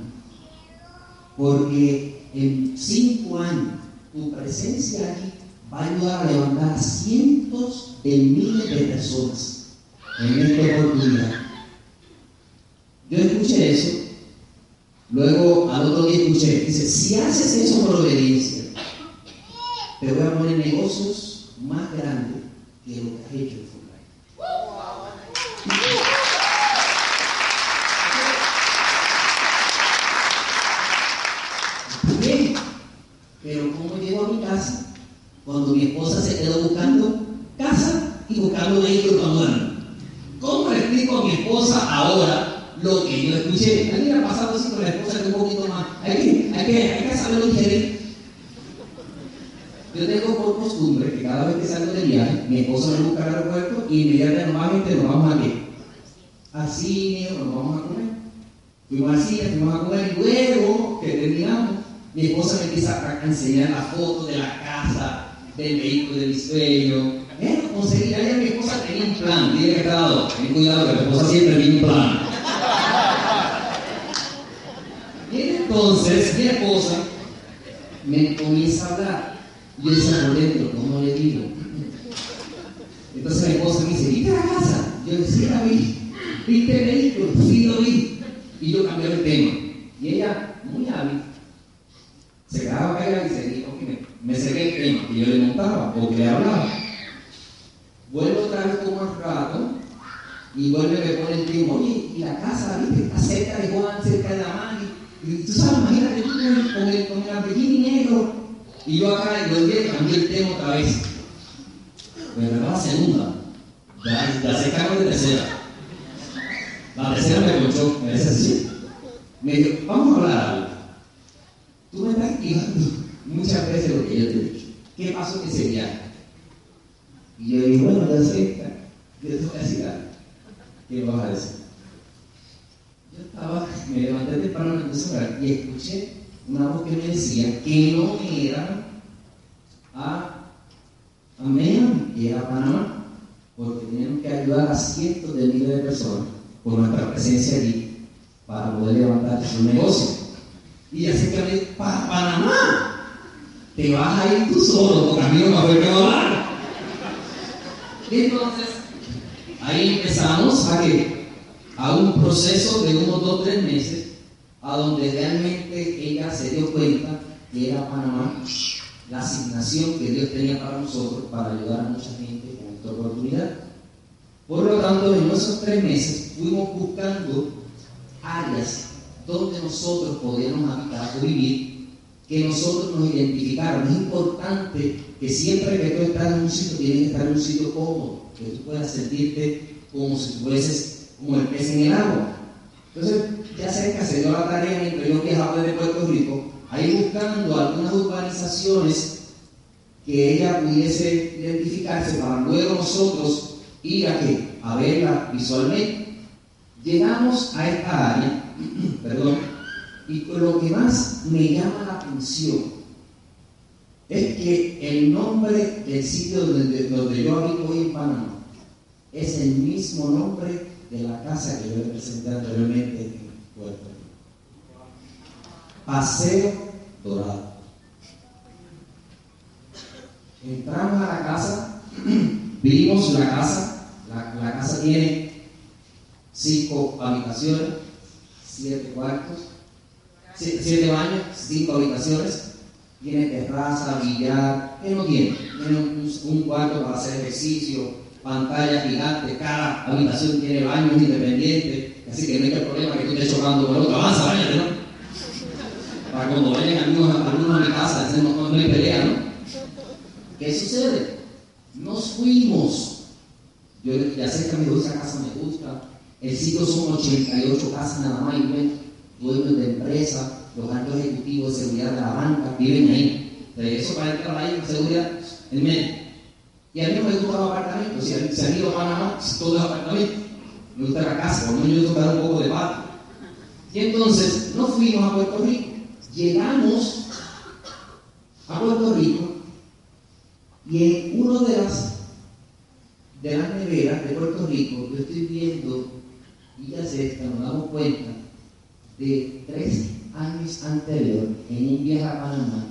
S2: Porque en cinco años tu presencia aquí va a ayudar a levantar a cientos de miles de personas en esta oportunidad. Yo escuché eso, Luego al otro día escuché, dice, si haces eso por obediencia, te voy a poner negocios más grandes que lo que has hecho en Fulbright. Bien, pero ¿cómo llego a mi casa cuando mi esposa se quedó buscando casa y buscando vehículos para mudarme? ¿Cómo le explico a mi esposa ahora lo que yo escuché? ¿Alguien ha pasado así con la esposa que un poquito más? Hay que, hay que, hay que saberlo digerir. Yo tengo por costumbre que cada vez que salgo de viaje, mi esposa me busca al aeropuerto y inmediatamente nos vamos a qué? Al cine o nos vamos a comer. Fuimos al cine, fuimos a comer y luego que terminamos, mi esposa me empieza a enseñar las fotos de la casa, del vehículo de mi sueño. Eh, conseguir, ayer mi esposa tenía un plan, tiene que estar ten cuidado que mi esposa siempre tiene un plan. Y entonces mi esposa me comienza a hablar. Yo decía por dentro, ¿cómo le digo? Entonces mi esposa me dice, ¿viste la casa? Yo decía, la vi. ¿Viste el vehículo? Sí, lo vi. Y yo cambié el tema. Y ella, muy hábil, se quedaba callada y se dijo me, me seguía el tema que yo le montaba o le hablaba. Vuelvo otra vez como un rato y vuelve y me pone el tiempo, oye, y la casa, viste, está cerca de Juan, cerca de la mano. Y, tú sabes, imagínate tú con el, con el, negro. Y yo acá, y volví cambié el tema otra vez. Pero la segunda. Ya, ya se cargo de tercera. La tercera me cochó, me dice así. Me dijo, vamos a hablar algo. Tú me estás activando muchas veces lo que yo te he dicho. ¿Qué pasó en ese viaje? Y yo digo, bueno, ya sé, yo te voy a decir algo. ¿Qué vas a decir? Yo estaba, me levanté temprano en el y escuché una voz que me decía que no era a, a Miami, que era a Panamá, porque teníamos que ayudar cientos de miles de personas por nuestra presencia allí para poder levantar su negocio. Y así que para Panamá, te vas a ir tú solo, porque a mí no me voy a hablar. Entonces, ahí empezamos a que a un proceso de unos dos tres meses, a donde realmente ella se dio cuenta que era Panamá la asignación que Dios tenía para nosotros para ayudar a mucha gente con esta oportunidad. Por lo tanto, en esos tres meses fuimos buscando áreas donde nosotros podíamos habitar o vivir, que nosotros nos identificáramos. Es importante que siempre que tú estás en un sitio, tienes que estar en un sitio cómodo, que tú puedas sentirte como si fueses como el pez en el agua. Entonces, ya cerca se dio la tarea mientras yo viajaba desde Puerto Rico, ahí buscando algunas urbanizaciones que ella pudiese identificarse para luego nosotros ir a, qué? a verla visualmente. Llegamos a esta área, [clears throat] perdón, y lo que más me llama la atención es que el nombre del sitio donde, donde yo habito hoy en Panamá es el mismo nombre de la casa que yo le presenté anteriormente en Puerto Rico. Paseo Dorado. Entramos a la casa, [clears throat] vimos la casa, la, casa tiene cinco habitaciones, siete cuartos, siete baños, cinco habitaciones, tiene terraza, billar, ¿qué no tiene? Tiene un, cuarto para hacer ejercicio, pantalla gigante, cada habitación tiene baños independientes, así que no hay problema que tú estés chocando con otro, avanza, váyate, ¿no? Para cuando vayan algunos, a mi casa, no, no, no hay pelea, ¿no? ¿Qué sucede? Nos fuimos. Yo ya sé que a mí esa casa me gusta, el sitio son 88 casas nada más, y dueños de empresas, los altos ejecutivos de seguridad de la banca viven ahí. De eso para entrar ahí en seguridad, el medio. Y a mí no me gustan los apartamentos, si, se han ido a Panamá, todo es apartamento. Me gusta la casa, por lo menos yo tengo un poco de patio. Y entonces nos fuimos a Puerto Rico. Llegamos a Puerto Rico y en uno de las de las neveras de Puerto Rico yo estoy viendo y sé, nos damos cuenta de tres años anterior, en un viaje a Panamá,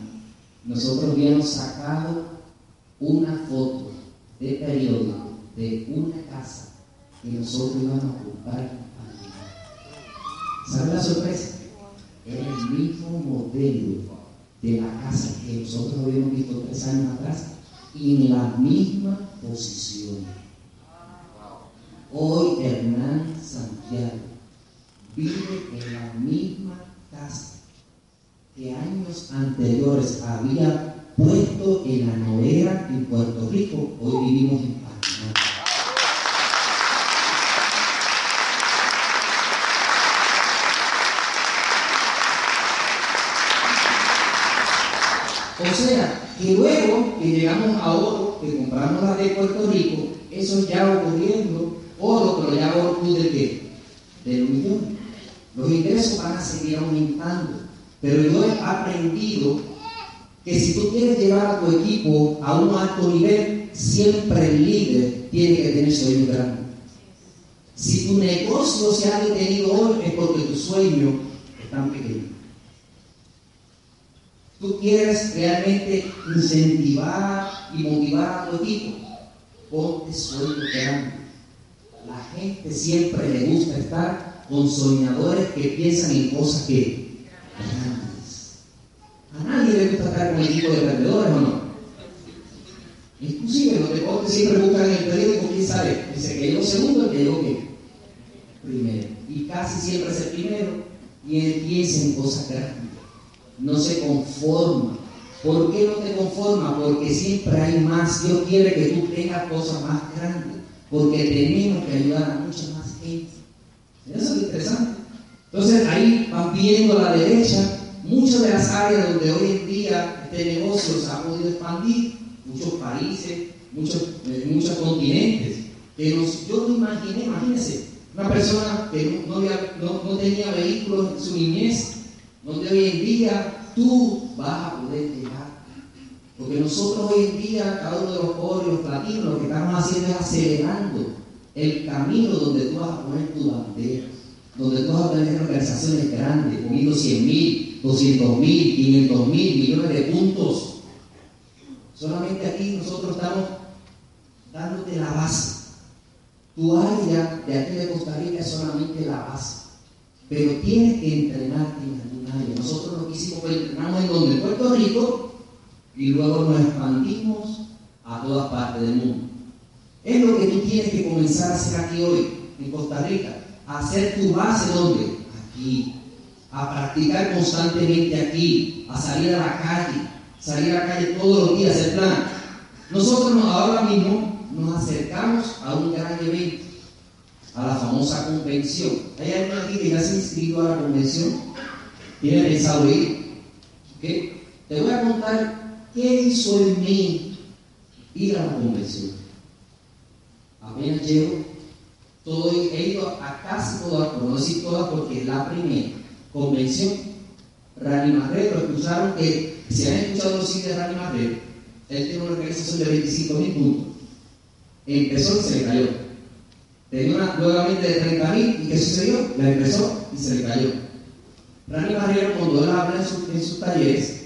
S2: nosotros habíamos sacado una foto de periódico de una casa que nosotros íbamos a ocupar en Panamá. ¿Sabe la sorpresa? es el mismo modelo de la casa que nosotros habíamos visto tres años atrás y en la misma posición. Hoy Hernán Santiago vive en la misma casa que años anteriores había puesto en la novela en Puerto Rico. Hoy vivimos en Panamá. Que luego que llegamos a oro, que compramos la de Puerto Rico, eso ya ocurriendo, oro, pero ya oro de qué? De un millón. Los ingresos van a seguir aumentando. Pero yo he aprendido que si tú quieres llevar a tu equipo a un alto nivel, siempre el líder tiene que tener sueño grande. Si tu negocio se ha detenido hoy es porque tus sueños están pequeños. Tú quieres realmente incentivar y motivar a tu equipo, ponte sueño grande. La gente siempre le gusta estar con soñadores que piensan en cosas que grandes. A nadie le gusta estar con un equipo de vendedores o no. Inclusive los deportes siempre buscan en el periódico quién sabe, dice que llegó segundo, el que llegó qué? Primero. Y casi siempre es el primero y piensa en cosas grandes. No se conforma. ¿Por qué no te conforma? Porque siempre hay más. Dios quiere que tú tengas cosas más grandes. Porque tenemos que ayudar a mucha más gente. Eso es interesante. Entonces ahí van viendo a la derecha muchas de las áreas donde hoy en día este negocio se ha podido expandir, muchos países, muchos, eh, muchos continentes. Que nos, yo me imaginé, imagínense, una persona que no, había, no, no tenía vehículos en su niñez, donde hoy en día tú vas a poder llegar. Porque nosotros hoy en día, cada uno de los pobres, los platinos, lo que estamos haciendo es acelerando el camino donde tú vas a poner tu bandera, donde tú vas a tener organizaciones grandes, poniendo 100 mil, 200 mil, 500 mil, millones de puntos. Solamente aquí nosotros estamos dándote la base. Tu área de aquí de Costa Rica es solamente la base. Pero tienes que entrenarte en algún área. Nosotros lo que hicimos fue entrenamos en donde? Puerto Rico y luego nos expandimos a todas partes del mundo. Es lo que tú tienes que comenzar a hacer aquí hoy, en Costa Rica. hacer tu base donde? Aquí. A practicar constantemente aquí. A salir a la calle. Salir a la calle todos los días, el plan. Nosotros ahora mismo nos acercamos a un gran evento, a la famosa convención. ¿Hay alguien aquí que ya se inscribió a la convención? ¿Tiene pensado ir? ¿Okay? Te voy a contar qué hizo en mí ir a la convención. Apenas llego, todo, he ido a casi todas, por no decir todas, porque es la primera convención. Rani Marrero, escucharon que, si han escuchado los sitios de Rani Marrero, él tiene una organización de 25 mil puntos. Empezó y se le cayó. Tenía una nuevamente de 30 mil y ¿qué sucedió? La empezó y se le cayó. Rani Marrero, cuando él habla en, su, en sus talleres,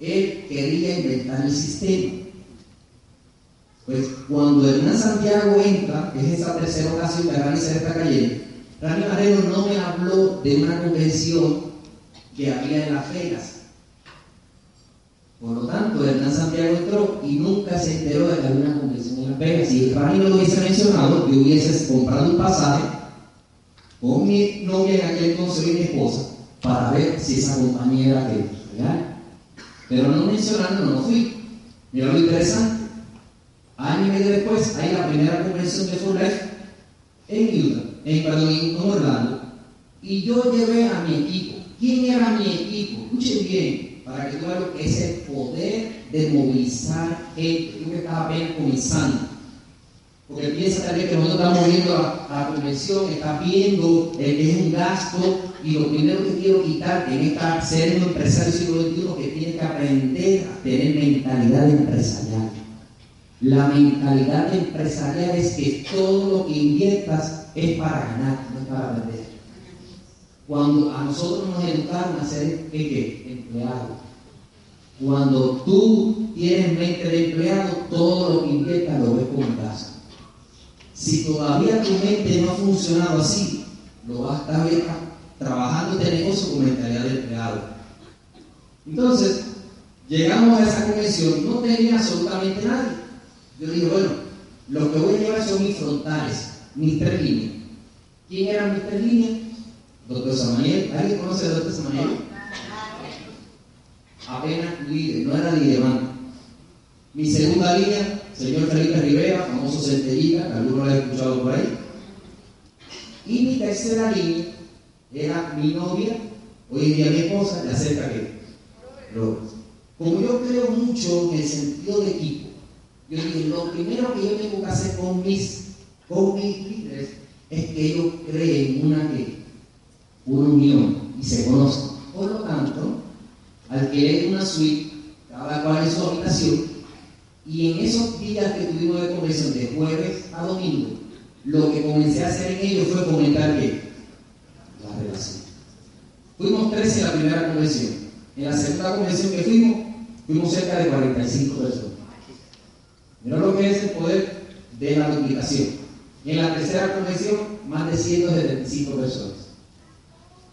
S2: él quería inventar el sistema. Pues cuando Hernán Santiago entra, que es esa tercera ocasión que Rani se está cayendo, Rani Marrero no me habló de una convención que había en Las Vegas. Por lo tanto, Hernán Santiago entró y nunca se enteró de que había una Si Rani no lo hubiese mencionado, yo hubiese comprado un pasaje con mi novia en aquel entonces y mi esposa para ver si esa compañía era real. Pero no mencionando, no fui. Mira lo interesante. Año y medio después, hay la primera convención de Full Life en Utah, en, perdón, en Orlando. Y yo llevé a mi equipo. ¿Quién era mi equipo? Escuchen bien, para que tú veas lo poder de movilizar gente. Tú que estás apenas comenzando. Porque piensa vez que nosotros estamos viendo a, a la convención, estás viendo el que es un gasto, y lo primero que quiero quitar en esta ser un empresario siglo XXI que tiene que aprender a tener mentalidad empresarial. La mentalidad empresarial es que todo lo que inviertas es para ganar, no es para perder. Cuando a nosotros nos educaron a ser empleados. Cuando tú tienes mente de empleado, todo lo que inviertas lo ves como gasto. Si todavía tu mente no ha funcionado así, lo vas a estar trabajando este negocio con mentalidad de empleado. Entonces, llegamos a esa convención, no tenía absolutamente nadie. Yo dije, bueno, lo que voy a llevar son mis frontales, mis tres líneas. ¿Quién eran mis tres líneas? Doctor Samaniel. ¿Alguien conoce al doctor Samaniel? Apenas líder, no era líder, Mi segunda línea, señor Felipe Rivera, famoso centellita, que algunos lo han escuchado por ahí. Y mi tercera línea era mi novia, hoy en día mi esposa, de acerca que Como yo creo mucho en el sentido de equipo, yo dije, lo primero que yo tengo que hacer con mis, con mis líderes es que ellos creen una, una unión y se conozcan. Por lo tanto, alquilé una suite, cada cual en su habitación, y en esos días que tuvimos de convención, de jueves a domingo, lo que comencé a hacer en ellos fue comentar que la relación. Fuimos 13 en la primera convención. En la segunda convención que fuimos, fuimos cerca de 45 personas. Mira lo que es el poder de la duplicación. En la tercera convención, más de 175 personas.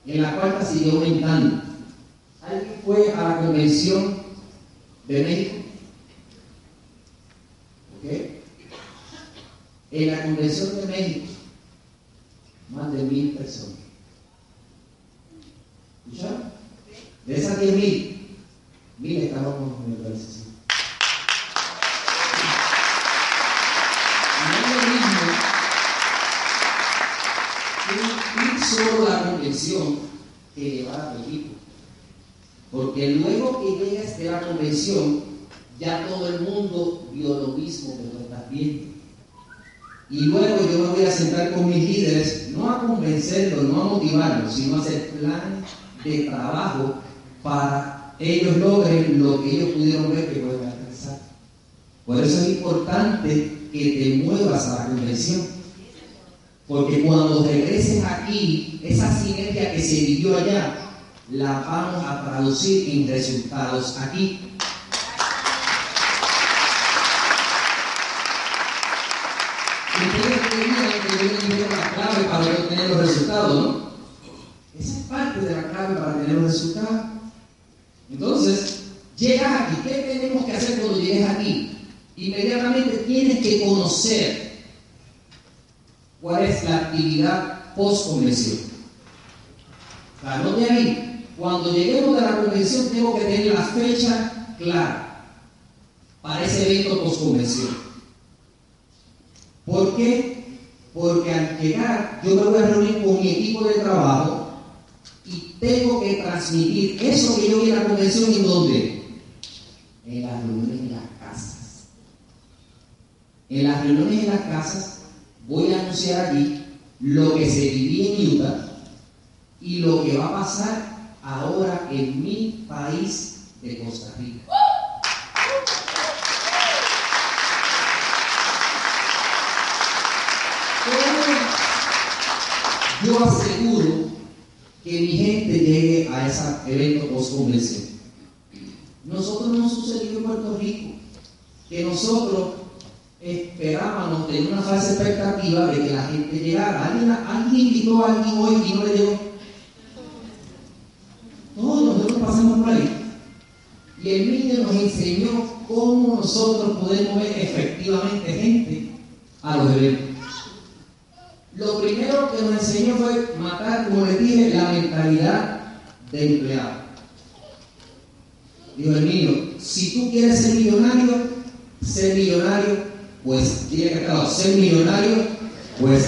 S2: En la cuarta siguió aumentando. ¿Alguien fue a la convención de México? ¿Ok? En la Convención de México, más de mil personas. ¿Escucharon? De esas diez mil, mil estábamos en el organización. No es lo mismo ir solo la convención que llevar a tu equipo. Porque luego que llegas de la convención, ya todo el mundo vio lo mismo que tú estás viendo. Y luego yo me voy a sentar con mis líderes, no a convencerlos, no a motivarlos, sino a hacer planes de trabajo para ellos logren lo que ellos pudieron ver que pueden alcanzar. Por eso es importante que te muevas a la convención. Porque cuando regreses aquí, esa sinergia que se vivió allá, la vamos a traducir en resultados aquí. la clave para obtener los resultados, ¿no? Esa es parte de la clave para tener los resultados. Entonces, llegas aquí. ¿Qué tenemos que hacer cuando llegues aquí? Inmediatamente tienes que conocer cuál es la actividad post-convención. Anote ahí, cuando lleguemos de la convención tengo que tener la fecha clara para ese evento post-convención. ¿Por qué? Porque al llegar yo me voy a reunir con mi equipo de trabajo y tengo que transmitir eso que yo vi en la convención en dónde? En las reuniones en las casas. En las reuniones en las casas voy a anunciar allí lo que se vivía en Utah y lo que va a pasar ahora en mi país de Costa Rica. yo aseguro que mi gente llegue a ese evento post-convención. Nosotros no sucedió en Puerto Rico, que nosotros esperábamos, tener una falsa expectativa de que la gente llegara. ¿Alguien, invitó a alguien hoy y no le llegó? Todos nosotros pasamos por ahí. Y el niño nos enseñó cómo nosotros podemos ver efectivamente gente a los eventos. Lo primero que nos enseñó fue matar, como les dije, la mentalidad de empleado. Dijo el niño, si tú quieres ser millonario, ser millonario, pues tiene que estar ser millonario, pues.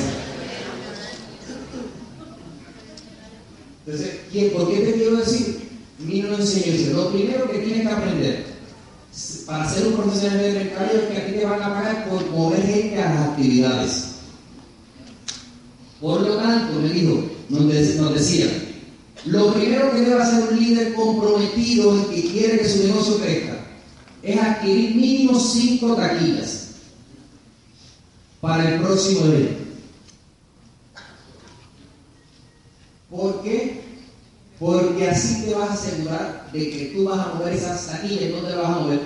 S2: Entonces, ¿por qué te quiero decir? Niño nos enseñó, lo primero que tienes que aprender para ser un profesional de mercado es que aquí te van a pagar por mover gente a las actividades. Por lo tanto, me dijo, nos, decía, lo primero que debe hacer un líder comprometido y que quiere que su negocio crezca es adquirir mínimo cinco taquillas para el próximo evento. ¿Por qué? Porque así te vas a asegurar de que tú vas a mover esas taquillas. ¿Dónde las vas a mover?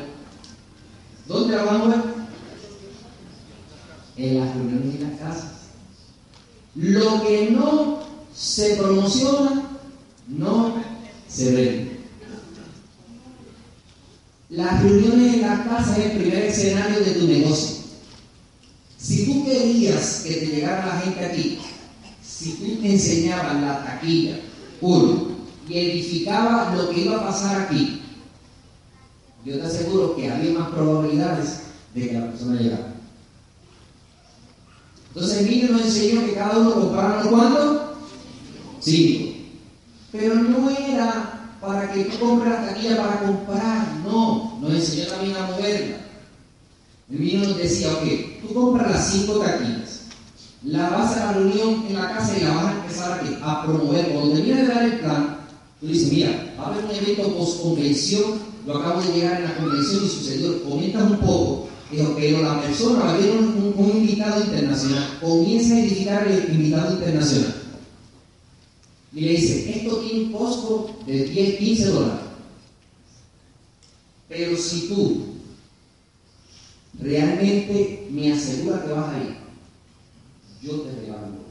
S2: ¿Dónde las vas a mover? En las reuniones y las casas. Lo que no se promociona, no se vende. Las reuniones en la casa es el primer escenario de tu negocio. Si tú querías que te llegara la gente aquí, si tú te enseñabas la taquilla, uno, y edificabas lo que iba a pasar aquí, yo te aseguro que había más probabilidades de que la persona llegara. Entonces el niño nos enseñó que cada uno comprara cuánto? Cinco. Pero no era para que tú compres la taquilla para comprar, no, nos enseñó también a moverla. Niño nos decía, ok, tú compras las cinco taquillas, la vas a la reunión en la casa y la vas a empezar a, a promover. Cuando termines de dar el plan, tú dices, mira, va a haber un evento post-convención, lo acabo de llegar en la convención y sucedió, comentas un poco, pero la persona va a un, un, invitado internacional, comienza a edificar el invitado internacional. Y le dice, esto tiene un costo de 10, 15 dólares. Pero si tú realmente me aseguras que vas a ir, yo te regalo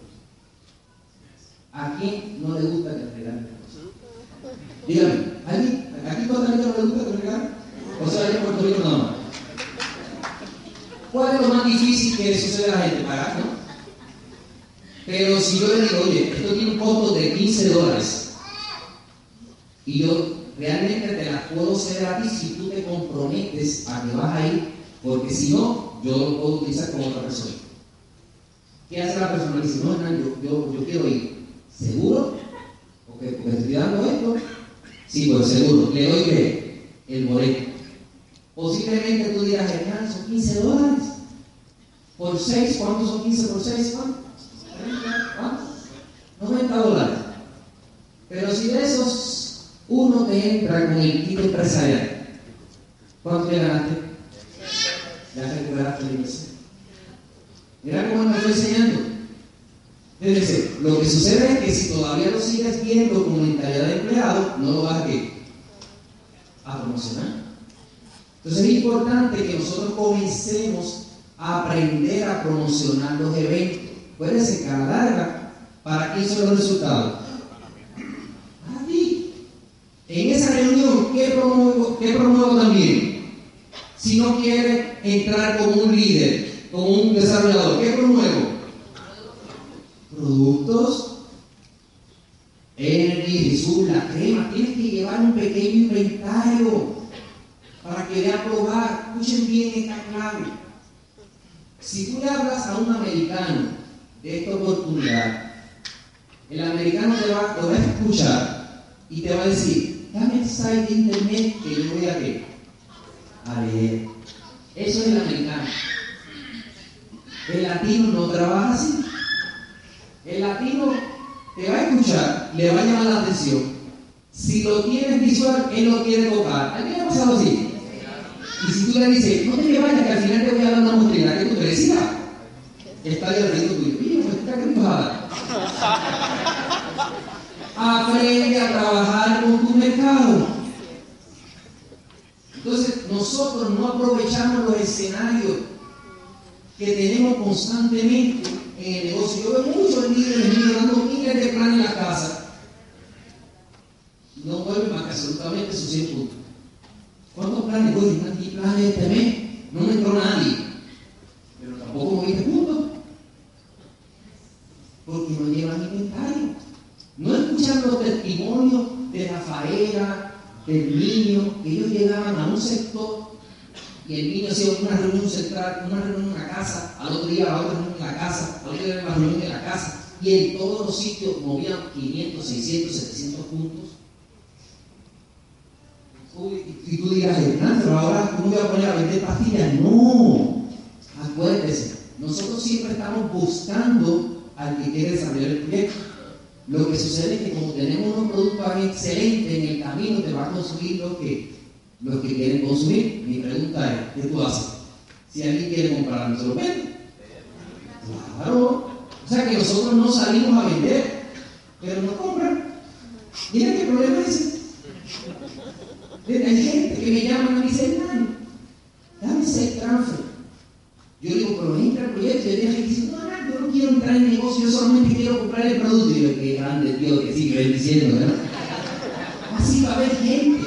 S2: ¿A quién no le gusta que te regalen cosas? Dígame, ¿a ¿aquí todavía no le gusta que te regalen? O sea, en Puerto Rico más. ¿Cuál es lo más difícil que le sucede a la gente? Pagar, ¿no? Pero si yo le digo, oye, esto tiene un costo de 15 dólares y yo realmente te las puedo hacer a ti si tú te comprometes a que vas a ir, porque si no, yo lo puedo utilizar con otra persona. ¿Qué hace la persona? Dice, no, Hernán, yo, yo, quiero ir. ¿Seguro? Porque, porque estoy dando esto. Sí, pues seguro. Le doy que el boleto. Posiblemente tú dirás, Hernán, son 15 dólares. Por 6, ¿cuántos son 15 por 6? ¿Cuántos? 90 dólares. Pero si de esos uno te entra con el kit empresarial, ¿cuánto le ganaste? Ya recuperaste la inversión. Mira cómo me estoy enseñando. Fíjense, lo que sucede es que si todavía lo sigues viendo como mentalidad de empleado, no lo vas a, a promocionar. Entonces es importante que nosotros comencemos a aprender a promocionar los eventos. Puede ser que a la larga, ¿para quién son los resultados? Para ti. En esa reunión, ¿qué promuevo, qué promuevo también? Si no quiere entrar como un líder, como un desarrollador, ¿qué promuevo? Productos, Energy, Jesús, la crema. Tienes que llevar un pequeño inventario para que vea probar. Escuchen bien esta clave. Si tú le hablas a un americano de esta oportunidad, el americano te va, a escuchar y te va a decir, dame el site de internet que yo voy a ver. A leer. Eso es el americano. El latino no trabaja así. El latino te va a escuchar, le va a llamar la atención. Si lo tienes visual, él lo quiere tocar. ¿A qué le ha pasado así? Y si tú le dices, no te vayas, que al final te voy a dar una muestrina, que tú te decías, está el tuyo. Oye, pues está cruzada. [laughs] Aprende a trabajar con tu mercado. Nosotros no aprovechamos los escenarios que tenemos constantemente en el negocio. Yo veo muchos líderes míos dando miles de planes en la casa. No vuelven más que absolutamente sus 100 puntos. ¿Cuántos planes? Oye, ¿qué planes este mes? No me entró nadie. Pero tampoco moviste puntos. Porque no llevan inventario. No escuchan los testimonios de Rafaela, del niño, que ellos llegaban a un sector una reunión central, una reunión en la casa, al otro día la otra reunión en la casa, al otro día la reunión en la casa, y en todos los sitios movían 500, 600, 700 puntos y tú dirás, pero ahora ¿cómo voy a poner a vender pastillas? No, acuérdese, nosotros siempre estamos buscando al que quiere desarrollar el proyecto. Lo que sucede es que como tenemos unos productos excelentes en el camino, te va a consumir lo que, los que quieren consumir. Mi pregunta es, ¿qué tú haces? Si alguien quiere comprar, ¿no se lo vende? Claro. O sea que nosotros no salimos a vender, pero no compran. Mira qué problema es ese. Hay gente que me llama y me dice, hermano, dame ese transfer. Yo digo, pero entra el proyecto y hay que dice, no, no, yo no quiero entrar en negocio, yo solamente quiero comprar el producto. Y yo, qué grande Dios que sigue diciendo, ¿verdad? Así va a haber gente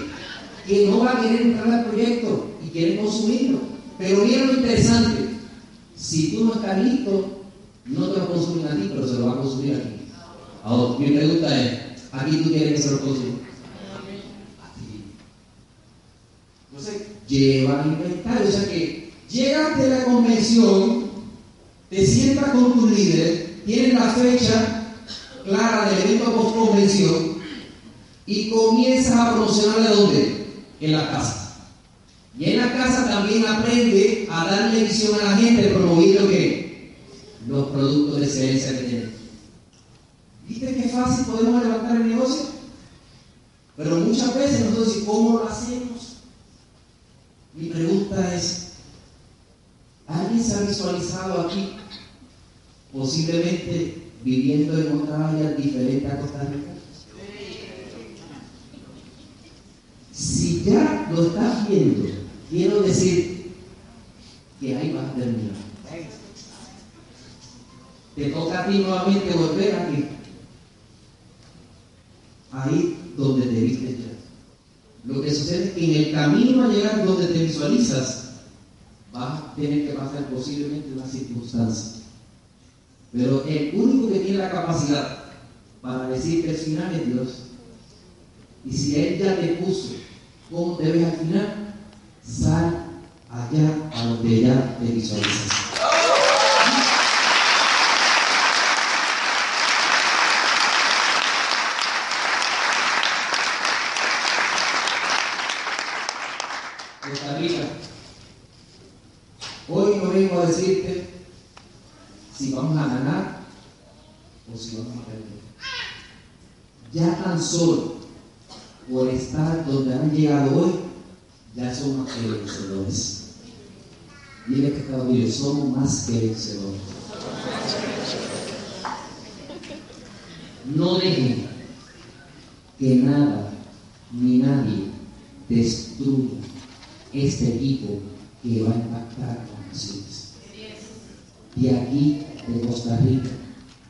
S2: que no va a querer entrar al proyecto y quiere consumirlo. Pero mira lo interesante, si tú no estás listo, no te lo consumen a ti, pero se lo va a consumir aquí. Ahora, mi pregunta es, ¿aquí tú quieres que se lo consuma? A ti. Entonces, lleva inventario, o sea que llegaste a la convención, te sientas con tu líder, tienes la fecha clara del evento post convención y comienzas a promocionarle dónde? En la casa. Y en la casa también aprende a darle visión a la gente, promoviendo que los productos de excelencia que tenemos. ¿Viste qué fácil podemos levantar el negocio? Pero muchas veces nosotros decimos, ¿cómo lo hacemos? Mi pregunta es, ¿alguien se ha visualizado aquí posiblemente viviendo en otra área diferente a Costa? Si ya lo estás viendo, quiero decir que ahí vas a terminar. Te toca a ti nuevamente volver aquí. Ahí donde te viste ya. Lo que sucede es que en el camino a llegar donde te visualizas, vas a tener que pasar posiblemente una circunstancia. Pero el único que tiene la capacidad para decir que el final es Dios. Y si Él ya te puso cómo te ves al final, sal allá a donde ya te visualizas. Costa Rica. Hoy no vengo a decirte si vamos a ganar o si vamos a perder. Ya tan solo por estar donde han llegado hoy, ya somos que vencedores. Dile que cada día somos más que vencedores. No dejen que nada ni nadie destruya este equipo que va a impactar las naciones. De aquí, de Costa Rica,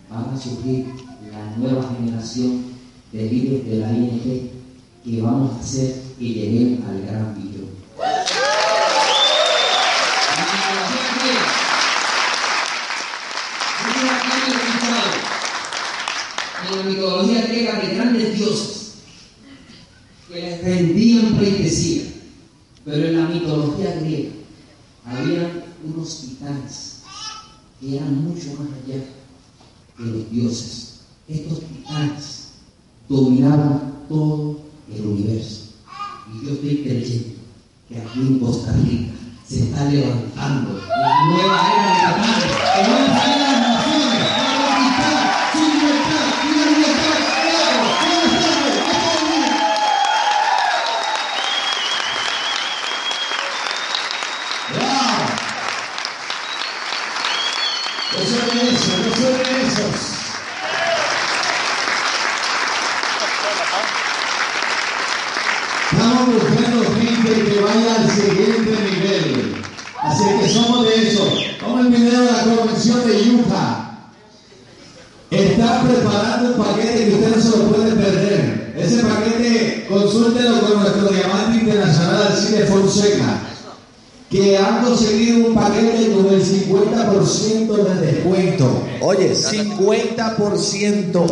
S2: van a surgir la nueva generación de líderes de la ING que vamos a hacer que lleguemos al gran billón. En la mitología griega de grandes dioses que les rendían pleitesía, pero en la mitología griega había unos titanes que eran mucho más allá que los dioses. Estos titanes dominaban todo el universo. Y yo estoy creyendo que aquí en Costa Rica se está levantando
S1: 50%.